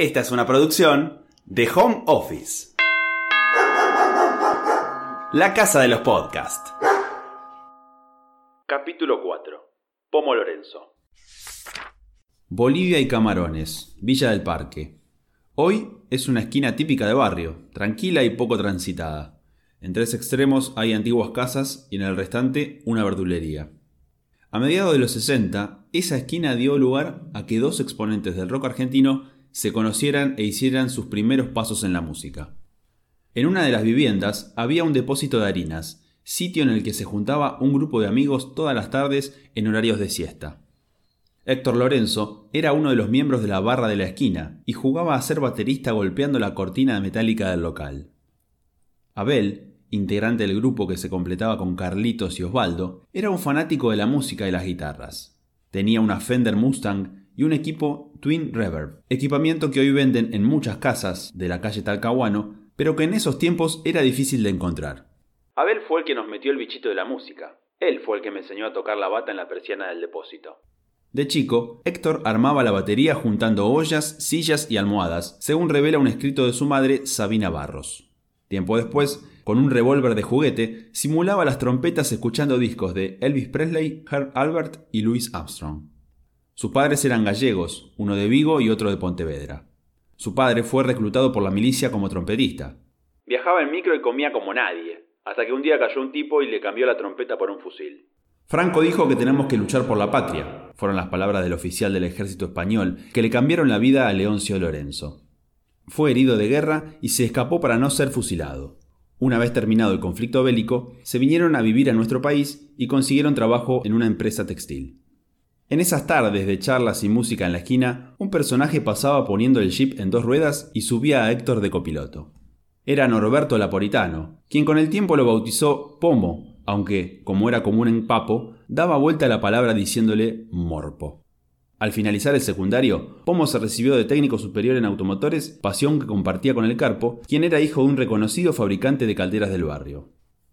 Esta es una producción de Home Office. La casa de los podcasts. Capítulo 4. Pomo Lorenzo. Bolivia y Camarones, Villa del Parque. Hoy es una esquina típica de barrio, tranquila y poco transitada. En tres extremos hay antiguas casas y en el restante una verdulería. A mediados de los 60, esa esquina dio lugar a que dos exponentes del rock argentino se conocieran e hicieran sus primeros pasos en la música. En una de las viviendas había un depósito de harinas, sitio en el que se juntaba un grupo de amigos todas las tardes en horarios de siesta. Héctor Lorenzo era uno de los miembros de la barra de la esquina y jugaba a ser baterista golpeando la cortina metálica del local. Abel, integrante del grupo que se completaba con Carlitos y Osvaldo, era un fanático de la música y las guitarras. Tenía una Fender Mustang y un equipo Twin Reverb, equipamiento que hoy venden en muchas casas de la calle Talcahuano, pero que en esos tiempos era difícil de encontrar. Abel fue el que nos metió el bichito de la música. Él fue el que me enseñó a tocar la bata en la persiana del depósito. De chico, Héctor armaba la batería juntando ollas, sillas y almohadas, según revela un escrito de su madre, Sabina Barros. Tiempo después, con un revólver de juguete, simulaba las trompetas escuchando discos de Elvis Presley, Herb Albert y Louis Armstrong. Sus padres eran gallegos, uno de Vigo y otro de Pontevedra. Su padre fue reclutado por la milicia como trompetista. Viajaba en micro y comía como nadie, hasta que un día cayó un tipo y le cambió la trompeta por un fusil. Franco dijo que tenemos que luchar por la patria, fueron las palabras del oficial del ejército español que le cambiaron la vida a Leoncio Lorenzo. Fue herido de guerra y se escapó para no ser fusilado. Una vez terminado el conflicto bélico, se vinieron a vivir a nuestro país y consiguieron trabajo en una empresa textil. En esas tardes de charlas y música en la esquina, un personaje pasaba poniendo el jeep en dos ruedas y subía a Héctor de copiloto. Era Norberto Laporitano, quien con el tiempo lo bautizó Pomo, aunque, como era común en Papo, daba vuelta a la palabra diciéndole Morpo. Al finalizar el secundario, Pomo se recibió de técnico superior en automotores, pasión que compartía con el Carpo, quien era hijo de un reconocido fabricante de calderas del barrio.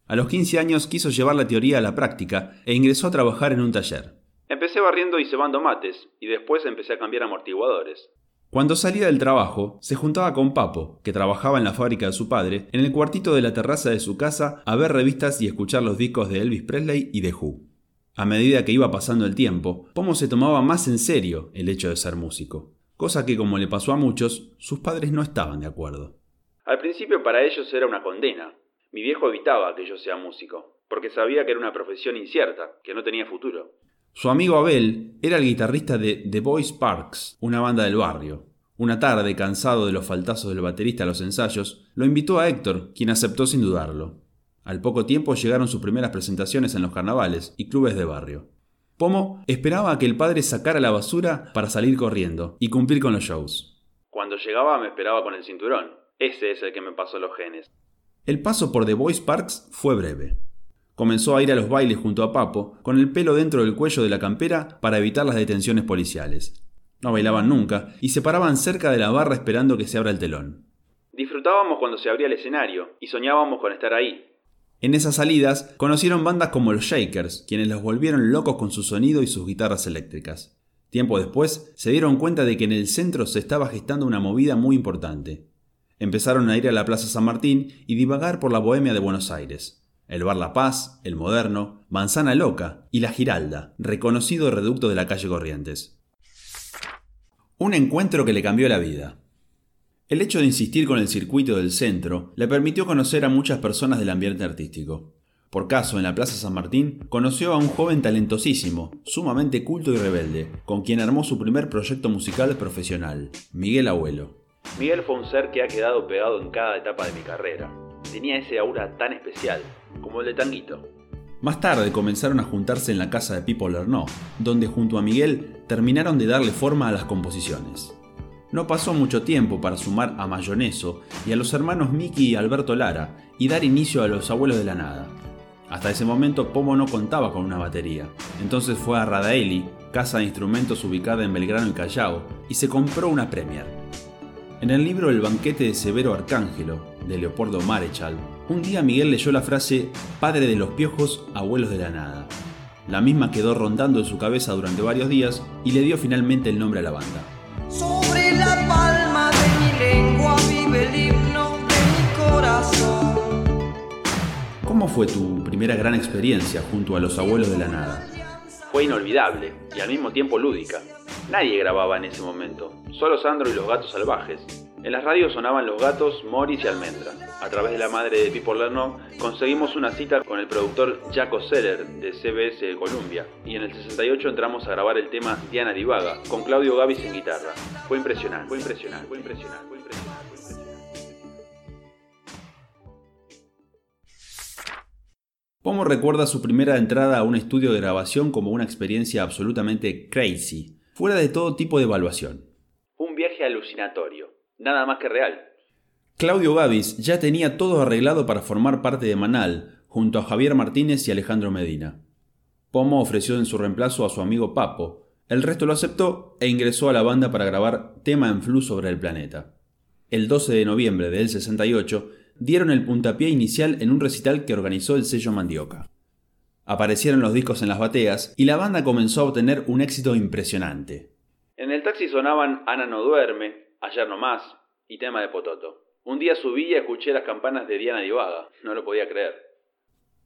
A los 15 años quiso llevar la teoría a la práctica e ingresó a trabajar en un taller. Empecé barriendo y cebando mates, y después empecé a cambiar amortiguadores. Cuando salía del trabajo, se juntaba con Papo, que trabajaba en la fábrica de su padre, en el cuartito de la terraza de su casa a ver revistas y escuchar los discos de Elvis Presley y de Who. A medida que iba pasando el tiempo, Pomo se tomaba más en serio el hecho de ser músico, cosa que como le pasó a muchos, sus padres no estaban de acuerdo. Al principio para ellos era una condena. Mi viejo evitaba que yo sea músico, porque sabía que era una profesión incierta, que no tenía futuro. Su amigo Abel era el guitarrista de The Boys Parks, una banda del barrio. Una tarde, cansado de los faltazos del baterista a los ensayos, lo invitó a Héctor, quien aceptó sin dudarlo. Al poco tiempo llegaron sus primeras presentaciones en los carnavales y clubes de barrio. Pomo esperaba a que el padre sacara la basura para salir corriendo y cumplir con los shows. Cuando llegaba me esperaba con el cinturón. Ese es el que me pasó los genes. El paso por The Boys Parks fue breve. Comenzó a ir a los bailes junto a Papo, con el pelo dentro del cuello de la campera para evitar las detenciones policiales. No bailaban nunca y se paraban cerca de la barra esperando que se abra el telón. Disfrutábamos cuando se abría el escenario y soñábamos con estar ahí, en esas salidas conocieron bandas como los Shakers, quienes los volvieron locos con su sonido y sus guitarras eléctricas. Tiempo después se dieron cuenta de que en el centro se estaba gestando una movida muy importante. Empezaron a ir a la Plaza San Martín y divagar por la bohemia de Buenos Aires. El Bar La Paz, El Moderno, Manzana Loca y La Giralda, reconocido reducto de la calle Corrientes. Un encuentro que le cambió la vida. El hecho de insistir con el circuito del centro le permitió conocer a muchas personas del ambiente artístico. Por caso, en la Plaza San Martín, conoció a un joven talentosísimo, sumamente culto y rebelde, con quien armó su primer proyecto musical profesional, Miguel Abuelo. Miguel fue un ser que ha quedado pegado en cada etapa de mi carrera. Tenía ese aura tan especial, como el de Tanguito. Más tarde comenzaron a juntarse en la casa de Pipo Lernoux, donde junto a Miguel terminaron de darle forma a las composiciones. No pasó mucho tiempo para sumar a Mayoneso y a los hermanos Miki y Alberto Lara y dar inicio a los abuelos de la nada. Hasta ese momento Pomo no contaba con una batería, entonces fue a Radaeli, casa de instrumentos ubicada en Belgrano y Callao, y se compró una Premier. En el libro El banquete de Severo Arcángelo, de Leopoldo Marechal, un día Miguel leyó la frase Padre de los piojos, abuelos de la nada. La misma quedó rondando en su cabeza durante varios días y le dio finalmente el nombre a la banda. Sobre la palma de mi lengua vive el himno de mi corazón. ¿Cómo fue tu primera gran experiencia junto a los abuelos de la nada? Fue inolvidable y al mismo tiempo lúdica. Nadie grababa en ese momento, solo Sandro y los gatos salvajes, en las radios sonaban los gatos, Morris y Almendra. A través de la madre de Pipo Lerno conseguimos una cita con el productor Jaco Seller de CBS Columbia y en el 68 entramos a grabar el tema Diana Divaga con Claudio Gavis en guitarra. Fue impresionante, fue impresionante, fue impresionante, fue impresionante. Fue impresionante. Pomo recuerda su primera entrada a un estudio de grabación como una experiencia absolutamente crazy, fuera de todo tipo de evaluación. Un viaje alucinatorio, nada más que real. Claudio Gavis ya tenía todo arreglado para formar parte de Manal, junto a Javier Martínez y Alejandro Medina. Pomo ofreció en su reemplazo a su amigo Papo, el resto lo aceptó e ingresó a la banda para grabar Tema en Flu sobre el planeta. El 12 de noviembre del 68 dieron el puntapié inicial en un recital que organizó el sello Mandioca. Aparecieron los discos en las bateas y la banda comenzó a obtener un éxito impresionante. En el taxi sonaban Ana no duerme, Ayer no más y Tema de Pototo. Un día subí y escuché las campanas de Diana Divaga. No lo podía creer.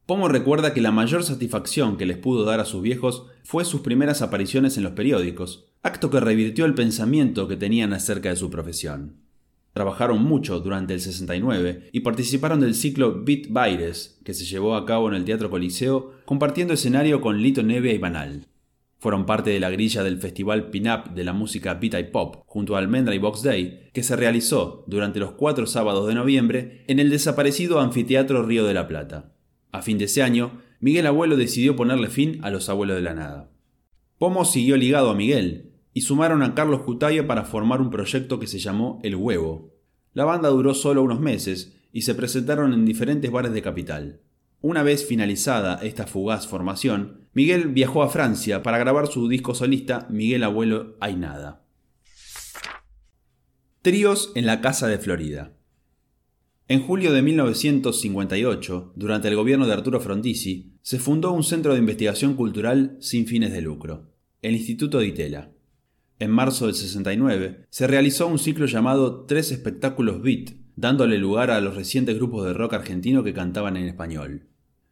Pomo recuerda que la mayor satisfacción que les pudo dar a sus viejos fue sus primeras apariciones en los periódicos, acto que revirtió el pensamiento que tenían acerca de su profesión. Trabajaron mucho durante el 69 y participaron del ciclo Beat Baires, que se llevó a cabo en el Teatro Coliseo, compartiendo escenario con Lito Neve y Banal. Fueron parte de la grilla del festival Pin-Up de la música Beat y Pop, junto a Almendra y Box Day, que se realizó durante los cuatro sábados de noviembre en el desaparecido Anfiteatro Río de la Plata. A fin de ese año, Miguel Abuelo decidió ponerle fin a los Abuelos de la Nada. Pomo siguió ligado a Miguel, y sumaron a Carlos Cutaya para formar un proyecto que se llamó El Huevo. La banda duró solo unos meses y se presentaron en diferentes bares de capital. Una vez finalizada esta fugaz formación, Miguel viajó a Francia para grabar su disco solista Miguel Abuelo Hay Nada. Tríos en la Casa de Florida. En julio de 1958, durante el gobierno de Arturo Frondizi, se fundó un centro de investigación cultural sin fines de lucro, el Instituto de Itela. En marzo del 69, se realizó un ciclo llamado Tres Espectáculos Beat, dándole lugar a los recientes grupos de rock argentino que cantaban en español.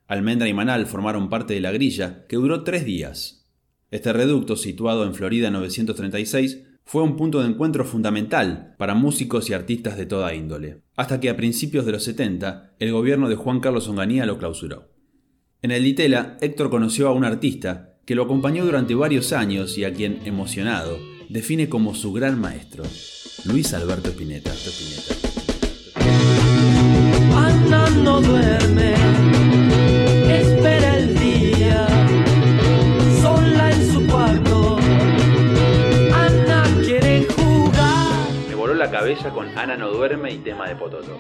Almendra y Manal formaron parte de la grilla, que duró tres días. Este reducto, situado en Florida 936, fue un punto de encuentro fundamental para músicos y artistas de toda índole, hasta que a principios de los 70 el gobierno de Juan Carlos Onganía lo clausuró. En el Ditela, Héctor conoció a un artista que lo acompañó durante varios años y a quien, emocionado, define como su gran maestro, Luis Alberto Spinetta. La cabeza con Ana no duerme y Tema de Pototo.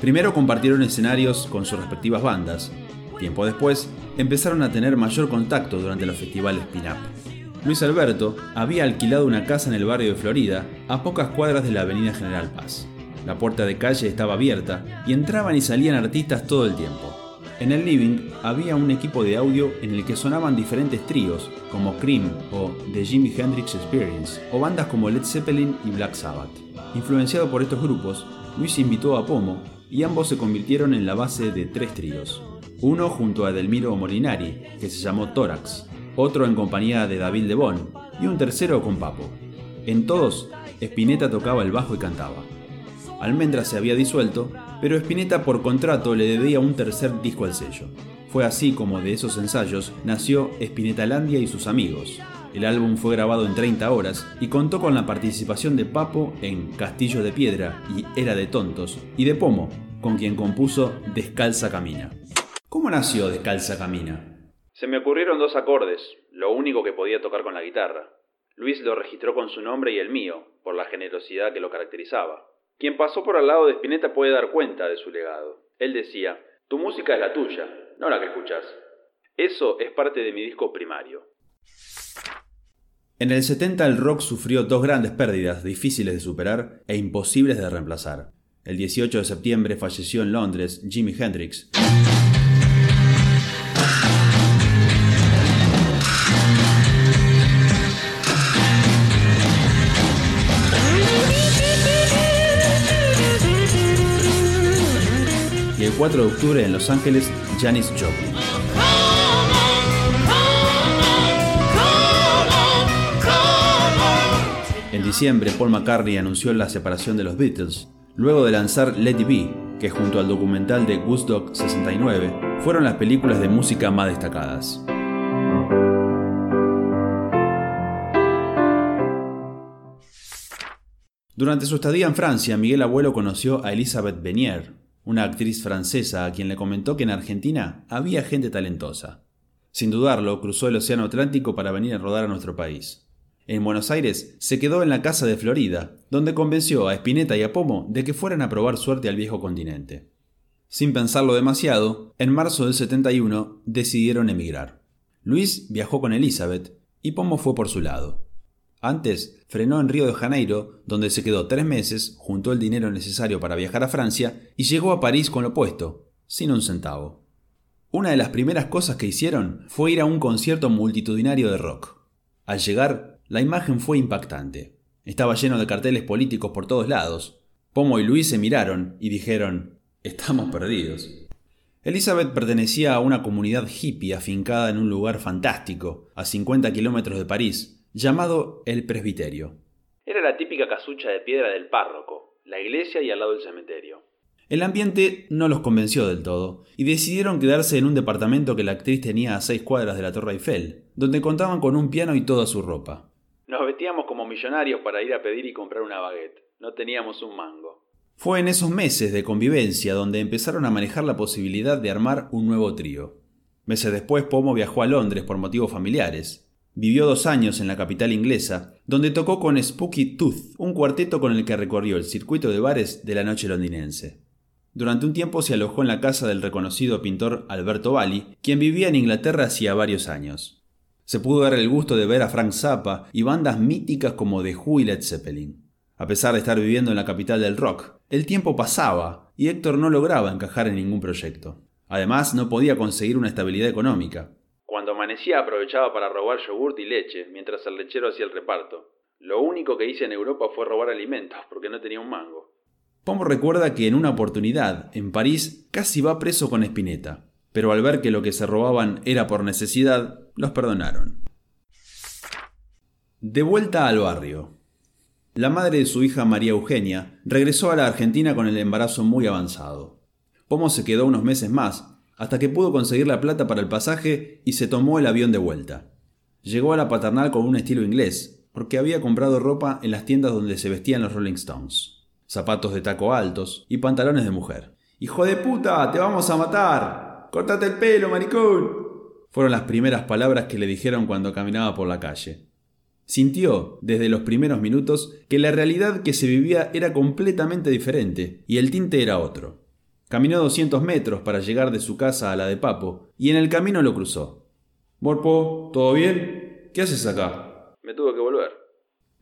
Primero compartieron escenarios con sus respectivas bandas. Tiempo después, empezaron a tener mayor contacto durante los festivales Pin-Up. Luis Alberto había alquilado una casa en el barrio de Florida, a pocas cuadras de la avenida General Paz. La puerta de calle estaba abierta y entraban y salían artistas todo el tiempo. En el living había un equipo de audio en el que sonaban diferentes tríos, como Cream o The Jimi Hendrix Experience, o bandas como Led Zeppelin y Black Sabbath. Influenciado por estos grupos, Luis invitó a Pomo y ambos se convirtieron en la base de tres tríos. Uno junto a Edelmiro Molinari, que se llamó Tórax, otro en compañía de David Lebón y un tercero con Papo. En todos, Spinetta tocaba el bajo y cantaba. Almendra se había disuelto, pero Spinetta por contrato le debía un tercer disco al sello. Fue así como de esos ensayos nació Spinetalandia y sus amigos. El álbum fue grabado en 30 horas y contó con la participación de Papo en Castillo de Piedra y Era de Tontos, y de Pomo, con quien compuso Descalza Camina. ¿Cómo nació Descalza Camina? Se me ocurrieron dos acordes, lo único que podía tocar con la guitarra. Luis lo registró con su nombre y el mío, por la generosidad que lo caracterizaba. Quien pasó por al lado de Spinetta puede dar cuenta de su legado. Él decía, tu música es la tuya, no la que escuchas. Eso es parte de mi disco primario. En el 70 el rock sufrió dos grandes pérdidas difíciles de superar e imposibles de reemplazar. El 18 de septiembre falleció en Londres Jimi Hendrix. Y el 4 de octubre en Los Ángeles, Janis Joplin. Diciembre, Paul McCartney anunció la separación de los Beatles, luego de lanzar Let It Be, que junto al documental de Woodstock 69 fueron las películas de música más destacadas. Durante su estadía en Francia, Miguel Abuelo conoció a Elisabeth Benier, una actriz francesa a quien le comentó que en Argentina había gente talentosa. Sin dudarlo, cruzó el Océano Atlántico para venir a rodar a nuestro país. En Buenos Aires se quedó en la casa de Florida, donde convenció a Spinetta y a Pomo de que fueran a probar suerte al viejo continente. Sin pensarlo demasiado, en marzo del 71 decidieron emigrar. Luis viajó con Elizabeth y Pomo fue por su lado. Antes frenó en Río de Janeiro, donde se quedó tres meses, juntó el dinero necesario para viajar a Francia y llegó a París con lo puesto, sin un centavo. Una de las primeras cosas que hicieron fue ir a un concierto multitudinario de rock. Al llegar, la imagen fue impactante. Estaba lleno de carteles políticos por todos lados. Pomo y Luis se miraron y dijeron, estamos perdidos. Elizabeth pertenecía a una comunidad hippie afincada en un lugar fantástico, a 50 kilómetros de París, llamado el presbiterio. Era la típica casucha de piedra del párroco, la iglesia y al lado del cementerio. El ambiente no los convenció del todo, y decidieron quedarse en un departamento que la actriz tenía a seis cuadras de la Torre Eiffel, donde contaban con un piano y toda su ropa. Nos vestíamos como millonarios para ir a pedir y comprar una baguette. No teníamos un mango. Fue en esos meses de convivencia donde empezaron a manejar la posibilidad de armar un nuevo trío. Meses después, Pomo viajó a Londres por motivos familiares, Vivió dos años en la capital inglesa, donde tocó con Spooky Tooth, un cuarteto con el que recorrió el circuito de bares de la noche londinense. Durante un tiempo se alojó en la casa del reconocido pintor Alberto Bali, quien vivía en Inglaterra hacía varios años. Se pudo dar el gusto de ver a Frank Zappa y bandas míticas como The Who y Led Zeppelin. A pesar de estar viviendo en la capital del rock, el tiempo pasaba y Héctor no lograba encajar en ningún proyecto. Además, no podía conseguir una estabilidad económica. Cuando amanecía aprovechaba para robar yogurt y leche, mientras el lechero hacía el reparto. Lo único que hice en Europa fue robar alimentos, porque no tenía un mango. Pomo recuerda que en una oportunidad, en París, casi va preso con Spinetta, pero al ver que lo que se robaban era por necesidad, los perdonaron. De vuelta al barrio. La madre de su hija María Eugenia regresó a la Argentina con el embarazo muy avanzado. Pomo se quedó unos meses más, hasta que pudo conseguir la plata para el pasaje y se tomó el avión de vuelta. Llegó a la paternal con un estilo inglés, porque había comprado ropa en las tiendas donde se vestían los Rolling Stones. Zapatos de taco altos y pantalones de mujer. ¡Hijo de puta! ¡Te vamos a matar! ¡Cortate el pelo, maricón! Fueron las primeras palabras que le dijeron cuando caminaba por la calle. Sintió, desde los primeros minutos, que la realidad que se vivía era completamente diferente y el tinte era otro. Caminó 200 metros para llegar de su casa a la de Papo, y en el camino lo cruzó. Morpo, ¿todo bien? ¿Qué haces acá? Me tuve que volver.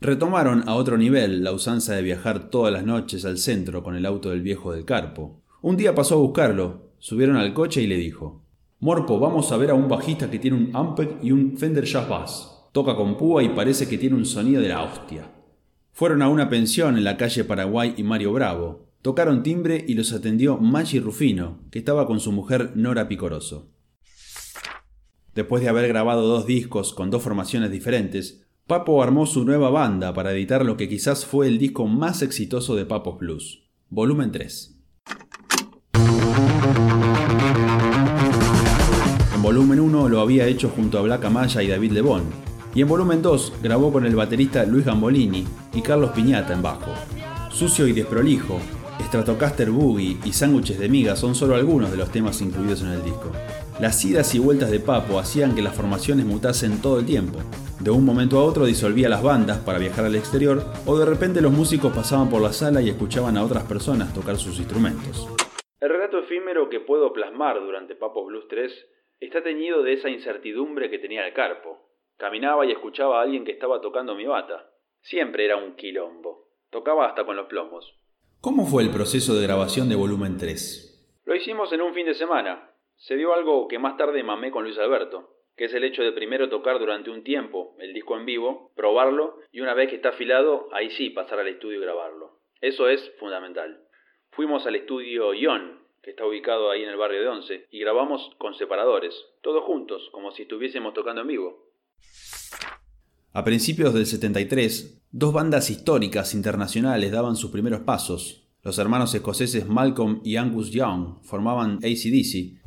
Retomaron a otro nivel la usanza de viajar todas las noches al centro con el auto del viejo del Carpo. Un día pasó a buscarlo, subieron al coche y le dijo: Morpo, vamos a ver a un bajista que tiene un Ampeg y un Fender Jazz Bass. Toca con púa y parece que tiene un sonido de la hostia. Fueron a una pensión en la calle Paraguay y Mario Bravo, Tocaron timbre y los atendió Maggi Rufino, que estaba con su mujer Nora Picoroso. Después de haber grabado dos discos con dos formaciones diferentes, Papo armó su nueva banda para editar lo que quizás fue el disco más exitoso de Papos Blues, volumen 3. En volumen 1 lo había hecho junto a Black Amaya y David Lebón, y en volumen 2 grabó con el baterista Luis Gambolini y Carlos Piñata en bajo. Sucio y desprolijo, Stratocaster Boogie y Sándwiches de Miga son solo algunos de los temas incluidos en el disco. Las idas y vueltas de Papo hacían que las formaciones mutasen todo el tiempo. De un momento a otro disolvía las bandas para viajar al exterior o de repente los músicos pasaban por la sala y escuchaban a otras personas tocar sus instrumentos. El relato efímero que puedo plasmar durante Papos Blues 3 está teñido de esa incertidumbre que tenía el carpo. Caminaba y escuchaba a alguien que estaba tocando mi bata. Siempre era un quilombo. Tocaba hasta con los plomos. ¿Cómo fue el proceso de grabación de volumen 3? Lo hicimos en un fin de semana. Se dio algo que más tarde mamé con Luis Alberto, que es el hecho de primero tocar durante un tiempo el disco en vivo, probarlo y una vez que está afilado, ahí sí pasar al estudio y grabarlo. Eso es fundamental. Fuimos al estudio Ion, que está ubicado ahí en el barrio de Once, y grabamos con separadores, todos juntos, como si estuviésemos tocando en vivo. A principios del 73, dos bandas históricas internacionales daban sus primeros pasos. Los hermanos escoceses Malcolm y Angus Young formaban ACDC.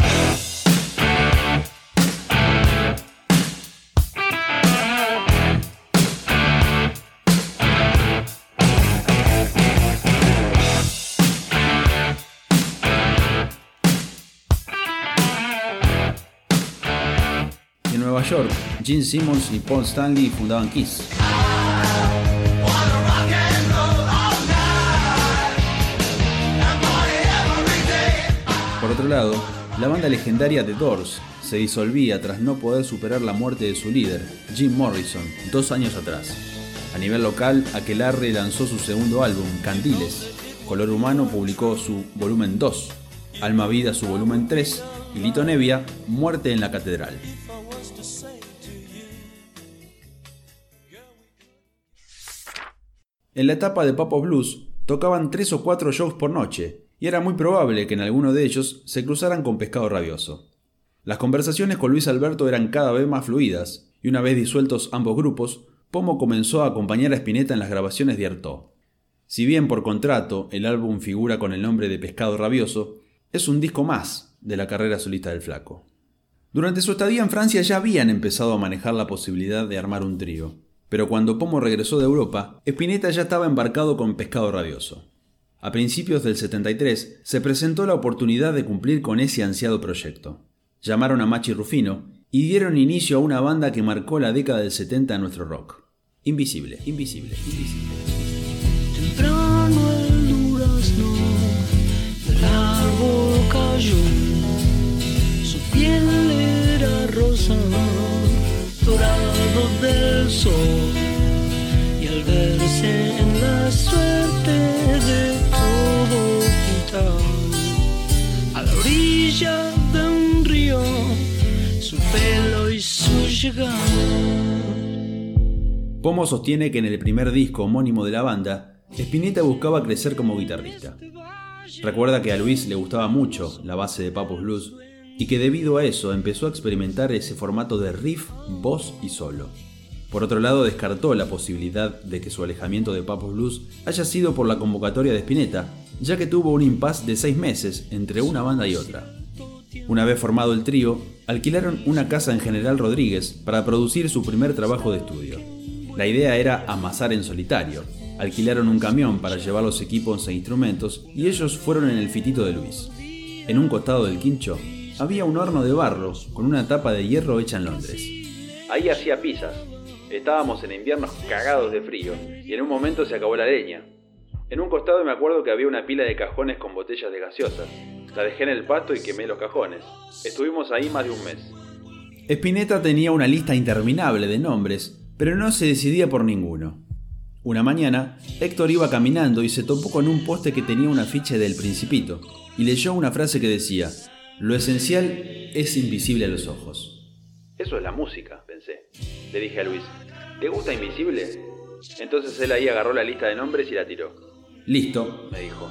Nueva York, Gene Simmons y Paul Stanley fundaban Kiss. Por otro lado, la banda legendaria The Doors se disolvía tras no poder superar la muerte de su líder, Jim Morrison, dos años atrás. A nivel local, Aquelarre lanzó su segundo álbum, Candiles. Color Humano publicó su volumen 2, Alma Vida su volumen 3 y Lito Nevia, Muerte en la Catedral. En la etapa de Papo Blues tocaban tres o cuatro shows por noche, y era muy probable que en alguno de ellos se cruzaran con Pescado Rabioso. Las conversaciones con Luis Alberto eran cada vez más fluidas, y una vez disueltos ambos grupos, Pomo comenzó a acompañar a Spinetta en las grabaciones de Artaud. Si bien por contrato el álbum figura con el nombre de Pescado Rabioso, es un disco más de la carrera solista del flaco. Durante su estadía en Francia ya habían empezado a manejar la posibilidad de armar un trío, pero cuando Pomo regresó de Europa, Spinetta ya estaba embarcado con Pescado Rabioso. A principios del 73 se presentó la oportunidad de cumplir con ese ansiado proyecto. Llamaron a Machi Rufino y dieron inicio a una banda que marcó la década del 70 en nuestro rock. Invisible, invisible, invisible. Dorado del sol, y al verse en la suerte de todo a la orilla de un río, su pelo y su llegada. Pomo sostiene que en el primer disco homónimo de la banda, Spinetta buscaba crecer como guitarrista. Recuerda que a Luis le gustaba mucho la base de Papos Blues y que debido a eso empezó a experimentar ese formato de riff, voz y solo. Por otro lado, descartó la posibilidad de que su alejamiento de Papos Blues haya sido por la convocatoria de Spinetta, ya que tuvo un impasse de seis meses entre una banda y otra. Una vez formado el trío, alquilaron una casa en General Rodríguez para producir su primer trabajo de estudio. La idea era amasar en solitario. Alquilaron un camión para llevar los equipos e instrumentos y ellos fueron en el fitito de Luis. En un costado del quincho había un horno de barro con una tapa de hierro hecha en Londres. Ahí hacía pizzas. Estábamos en inviernos cagados de frío y en un momento se acabó la leña. En un costado me acuerdo que había una pila de cajones con botellas de gaseosas. La dejé en el pasto y quemé los cajones. Estuvimos ahí más de un mes. Spinetta tenía una lista interminable de nombres, pero no se decidía por ninguno. Una mañana, Héctor iba caminando y se topó con un poste que tenía un afiche del Principito, y leyó una frase que decía, Lo esencial es invisible a los ojos. Eso es la música, pensé. Le dije a Luis, ¿te gusta Invisible? Entonces él ahí agarró la lista de nombres y la tiró. Listo. Me dijo,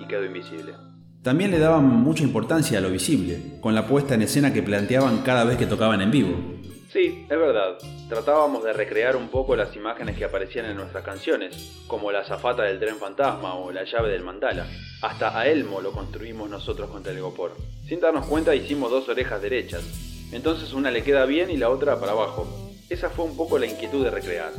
y quedó invisible. También le daban mucha importancia a lo visible, con la puesta en escena que planteaban cada vez que tocaban en vivo. Sí, es verdad. Tratábamos de recrear un poco las imágenes que aparecían en nuestras canciones, como la zafata del tren fantasma o la llave del mandala. Hasta a Elmo lo construimos nosotros con Telgopor. Sin darnos cuenta hicimos dos orejas derechas. Entonces una le queda bien y la otra para abajo. Esa fue un poco la inquietud de recrear.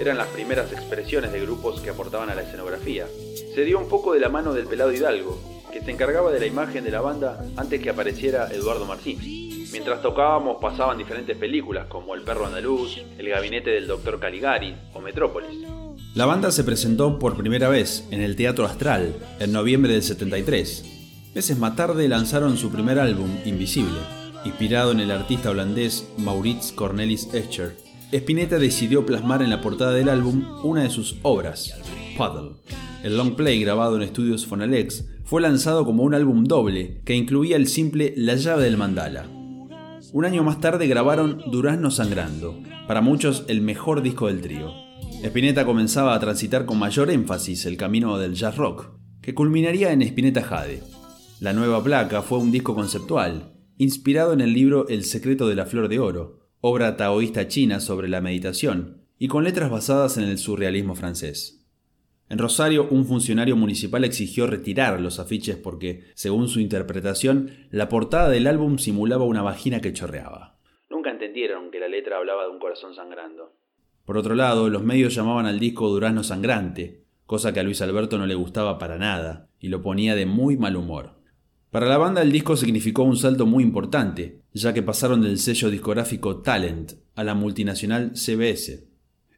Eran las primeras expresiones de grupos que aportaban a la escenografía. Se dio un poco de la mano del pelado Hidalgo, que se encargaba de la imagen de la banda antes que apareciera Eduardo Martín. Mientras tocábamos pasaban diferentes películas como El perro andaluz, El gabinete del doctor Caligari o Metrópolis. La banda se presentó por primera vez en el Teatro Astral en noviembre del 73. Meses más tarde lanzaron su primer álbum, Invisible, inspirado en el artista holandés Maurits Cornelis Escher. Spinetta decidió plasmar en la portada del álbum una de sus obras, Puddle. El long play grabado en estudios Fonalex fue lanzado como un álbum doble que incluía el simple La llave del mandala. Un año más tarde grabaron Durazno Sangrando, para muchos el mejor disco del trío. Spinetta comenzaba a transitar con mayor énfasis el camino del jazz rock, que culminaría en Spinetta Jade. La nueva placa fue un disco conceptual, inspirado en el libro El secreto de la flor de oro, obra taoísta china sobre la meditación, y con letras basadas en el surrealismo francés. En Rosario, un funcionario municipal exigió retirar los afiches porque, según su interpretación, la portada del álbum simulaba una vagina que chorreaba. Nunca entendieron que la letra hablaba de un corazón sangrando. Por otro lado, los medios llamaban al disco Durazno Sangrante, cosa que a Luis Alberto no le gustaba para nada, y lo ponía de muy mal humor. Para la banda el disco significó un salto muy importante, ya que pasaron del sello discográfico Talent a la multinacional CBS.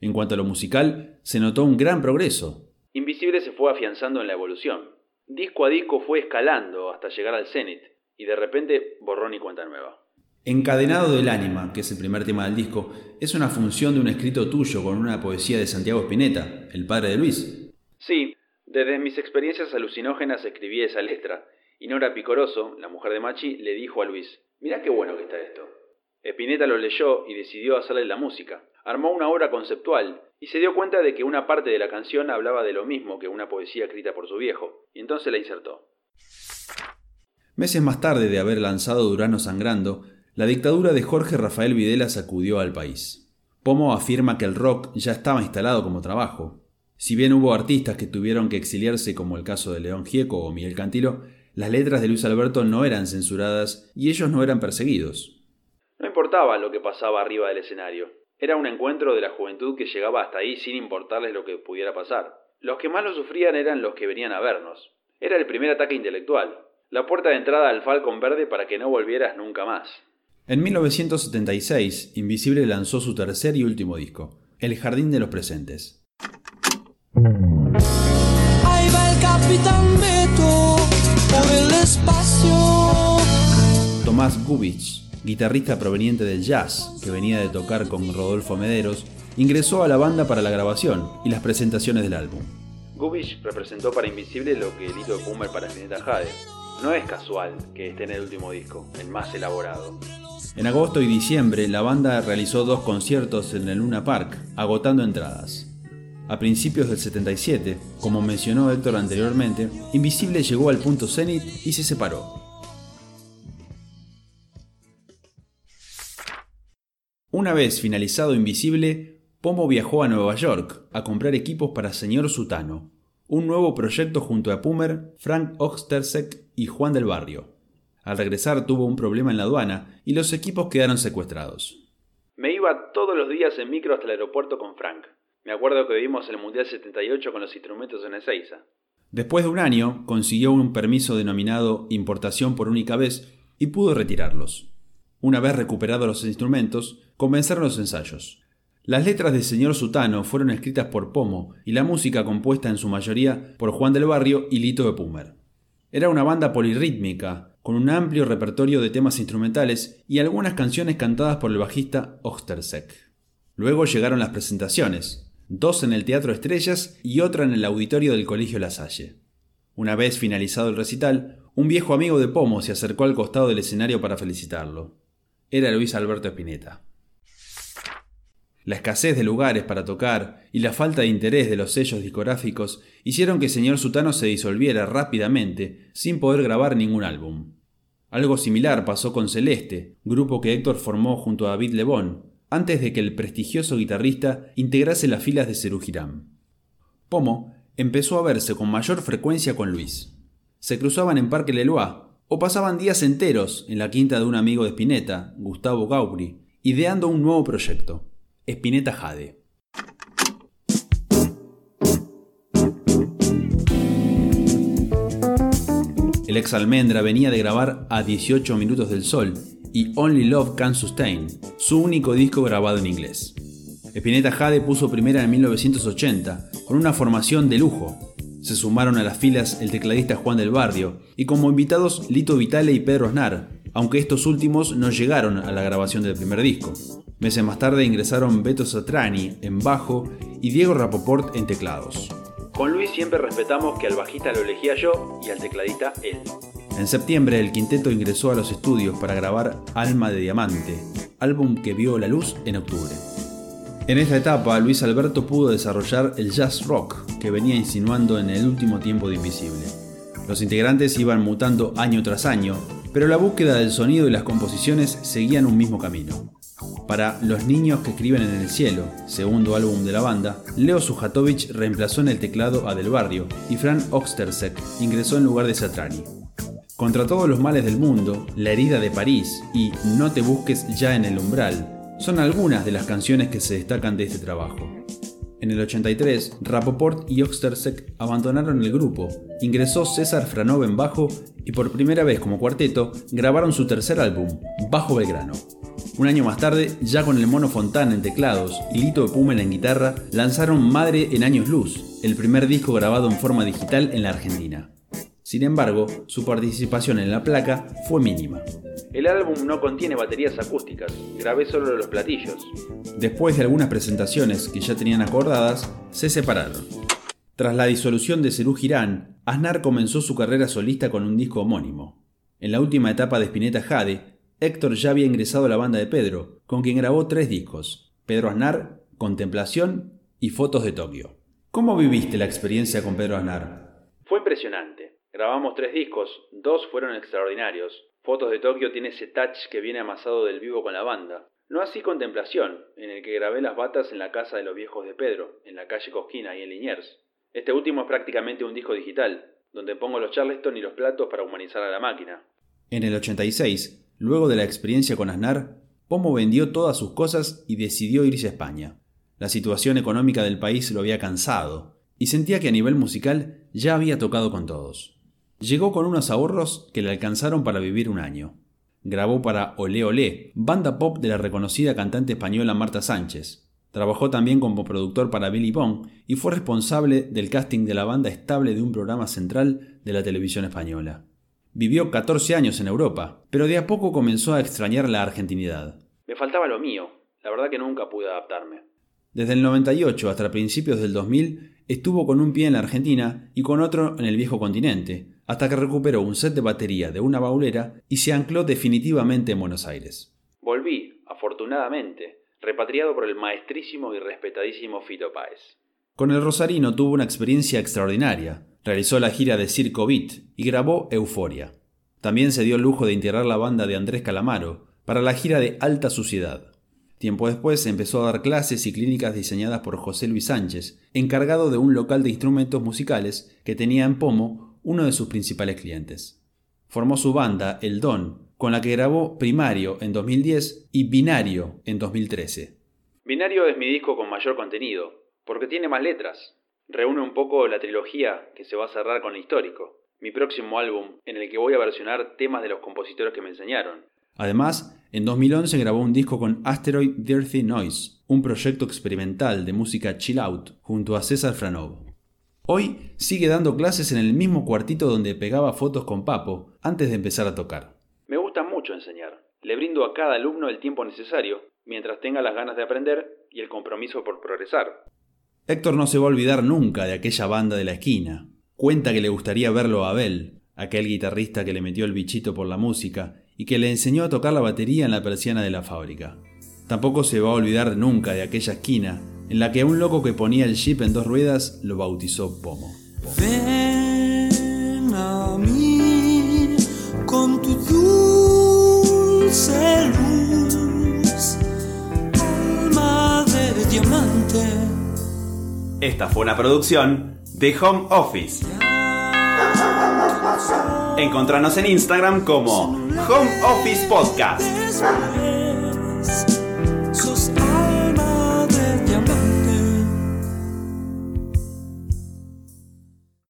En cuanto a lo musical, se notó un gran progreso. Invisible se fue afianzando en la evolución. Disco a disco fue escalando hasta llegar al cenit, y de repente borrón y cuenta nueva. Encadenado del ánima, que es el primer tema del disco, es una función de un escrito tuyo con una poesía de Santiago Spinetta, el padre de Luis. Sí, desde mis experiencias alucinógenas escribí esa letra, y Nora Picoroso, la mujer de Machi, le dijo a Luis, mirá qué bueno que está esto. Spinetta lo leyó y decidió hacerle la música. Armó una obra conceptual y se dio cuenta de que una parte de la canción hablaba de lo mismo que una poesía escrita por su viejo, y entonces la insertó. Meses más tarde de haber lanzado Durano Sangrando, la dictadura de Jorge Rafael Videla sacudió al país. Pomo afirma que el rock ya estaba instalado como trabajo. Si bien hubo artistas que tuvieron que exiliarse como el caso de León Gieco o Miguel Cantilo, las letras de Luis Alberto no eran censuradas y ellos no eran perseguidos. No importaba lo que pasaba arriba del escenario. Era un encuentro de la juventud que llegaba hasta ahí sin importarles lo que pudiera pasar. Los que más lo sufrían eran los que venían a vernos. Era el primer ataque intelectual, la puerta de entrada al Falcon Verde para que no volvieras nunca más. En 1976, Invisible lanzó su tercer y último disco, El Jardín de los Presentes. Ahí va el capitán Beto por el espacio. Tomás Gubich, guitarrista proveniente del jazz, que venía de tocar con Rodolfo Mederos, ingresó a la banda para la grabación y las presentaciones del álbum. Gubich representó para Invisible lo que Lito de Pummer para Spinetta Jade. No es casual que esté en el último disco, el más elaborado. En agosto y diciembre, la banda realizó dos conciertos en el Luna Park, agotando entradas. A principios del 77, como mencionó Héctor anteriormente, Invisible llegó al punto cenit y se separó. Una vez finalizado Invisible, Pomo viajó a Nueva York a comprar equipos para Señor Sutano, un nuevo proyecto junto a Pumer, Frank Ostersek y Juan del Barrio. Al regresar tuvo un problema en la aduana y los equipos quedaron secuestrados. Me iba todos los días en micro hasta el aeropuerto con Frank. Me acuerdo que vimos el Mundial 78 con los instrumentos en Ezeiza. Después de un año, consiguió un permiso denominado importación por única vez y pudo retirarlos. Una vez recuperados los instrumentos, comenzaron los ensayos. Las letras de Señor Sutano fueron escritas por Pomo y la música compuesta en su mayoría por Juan del Barrio y Lito de Pumer. Era una banda polirrítmica, con un amplio repertorio de temas instrumentales y algunas canciones cantadas por el bajista Ostersek. Luego llegaron las presentaciones, dos en el Teatro Estrellas y otra en el auditorio del Colegio La Salle. Una vez finalizado el recital, un viejo amigo de Pomo se acercó al costado del escenario para felicitarlo. Era Luis Alberto Spinetta. La escasez de lugares para tocar y la falta de interés de los sellos discográficos hicieron que Señor Sutano se disolviera rápidamente sin poder grabar ningún álbum. Algo similar pasó con Celeste, grupo que Héctor formó junto a David Lebón, antes de que el prestigioso guitarrista integrase las filas de Cerú. Pomo empezó a verse con mayor frecuencia con Luis. Se cruzaban en Parque Lelois o pasaban días enteros en la quinta de un amigo de Spinetta, Gustavo Gauri, ideando un nuevo proyecto. Spinetta Jade. El ex Almendra venía de grabar A 18 Minutos del Sol y Only Love Can Sustain, su único disco grabado en inglés. Spinetta Jade puso primera en 1980, con una formación de lujo. Se sumaron a las filas el tecladista Juan del Barrio y como invitados Lito Vitale y Pedro Aznar, aunque estos últimos no llegaron a la grabación del primer disco. Meses más tarde ingresaron Beto Satrani en bajo y Diego Rapoport en teclados. Con Luis siempre respetamos que al bajista lo elegía yo y al tecladista él. En septiembre el quinteto ingresó a los estudios para grabar Alma de Diamante, álbum que vio la luz en octubre. En esta etapa Luis Alberto pudo desarrollar el jazz rock que venía insinuando en el último tiempo de Invisible. Los integrantes iban mutando año tras año, pero la búsqueda del sonido y las composiciones seguían un mismo camino. Para Los niños que escriben en el cielo, segundo álbum de la banda, Leo Sujatovich reemplazó en el teclado a Del Barrio y Fran Oxtersek ingresó en lugar de Satrani. Contra todos los males del mundo, La herida de París y No te busques ya en el umbral son algunas de las canciones que se destacan de este trabajo. En el 83, Rapoport y Oxtersek abandonaron el grupo, ingresó César Franov en bajo y por primera vez como cuarteto grabaron su tercer álbum, Bajo Belgrano. Un año más tarde, ya con el Mono Fontana en teclados y Lito de en guitarra, lanzaron Madre en Años Luz, el primer disco grabado en forma digital en la Argentina. Sin embargo, su participación en la placa fue mínima. El álbum no contiene baterías acústicas, grabé solo los platillos. Después de algunas presentaciones que ya tenían acordadas, se separaron. Tras la disolución de Cerú Girán, Aznar comenzó su carrera solista con un disco homónimo. En la última etapa de Spinetta Jade, Héctor ya había ingresado a la banda de Pedro, con quien grabó tres discos: Pedro Aznar, Contemplación y Fotos de Tokio. ¿Cómo viviste la experiencia con Pedro Aznar? Fue impresionante. Grabamos tres discos, dos fueron extraordinarios. Fotos de Tokio tiene ese touch que viene amasado del vivo con la banda. No así Contemplación, en el que grabé las batas en la casa de los viejos de Pedro, en la calle Cosquina y en Liniers. Este último es prácticamente un disco digital, donde pongo los Charleston y los platos para humanizar a la máquina. En el 86, luego de la experiencia con Aznar, Pomo vendió todas sus cosas y decidió irse a España. La situación económica del país lo había cansado, y sentía que a nivel musical ya había tocado con todos. Llegó con unos ahorros que le alcanzaron para vivir un año. Grabó para Olé Olé, banda pop de la reconocida cantante española Marta Sánchez. Trabajó también como productor para Billy Bong y fue responsable del casting de la banda estable de un programa central de la televisión española. Vivió 14 años en Europa, pero de a poco comenzó a extrañar la argentinidad. Me faltaba lo mío, la verdad que nunca pude adaptarme. Desde el 98 hasta principios del 2000 estuvo con un pie en la Argentina y con otro en el viejo continente, hasta que recuperó un set de batería de una baulera y se ancló definitivamente en Buenos Aires. Volví, afortunadamente, repatriado por el maestrísimo y respetadísimo Fito Páez. Con el Rosarino tuvo una experiencia extraordinaria. Realizó la gira de Circo Beat y grabó Euforia. También se dio el lujo de integrar la banda de Andrés Calamaro para la gira de Alta Suciedad. Tiempo después empezó a dar clases y clínicas diseñadas por José Luis Sánchez, encargado de un local de instrumentos musicales que tenía en Pomo uno de sus principales clientes. Formó su banda, El Don, con la que grabó Primario en 2010 y Binario en 2013. Binario es mi disco con mayor contenido, porque tiene más letras. Reúne un poco la trilogía que se va a cerrar con el histórico, mi próximo álbum en el que voy a versionar temas de los compositores que me enseñaron. Además, en 2011 grabó un disco con Asteroid Dirty Noise, un proyecto experimental de música chill out, junto a César Franov. Hoy sigue dando clases en el mismo cuartito donde pegaba fotos con Papo antes de empezar a tocar. Me gusta mucho enseñar. Le brindo a cada alumno el tiempo necesario, mientras tenga las ganas de aprender y el compromiso por progresar. Héctor no se va a olvidar nunca de aquella banda de la esquina. Cuenta que le gustaría verlo a Abel, aquel guitarrista que le metió el bichito por la música y que le enseñó a tocar la batería en la persiana de la fábrica. Tampoco se va a olvidar nunca de aquella esquina en la que un loco que ponía el jeep en dos ruedas lo bautizó Pomo. Ven a mí con tu dulce luz, alma de diamante. Esta fue una producción de Home Office. Encontranos en Instagram como Home Office Podcast. Después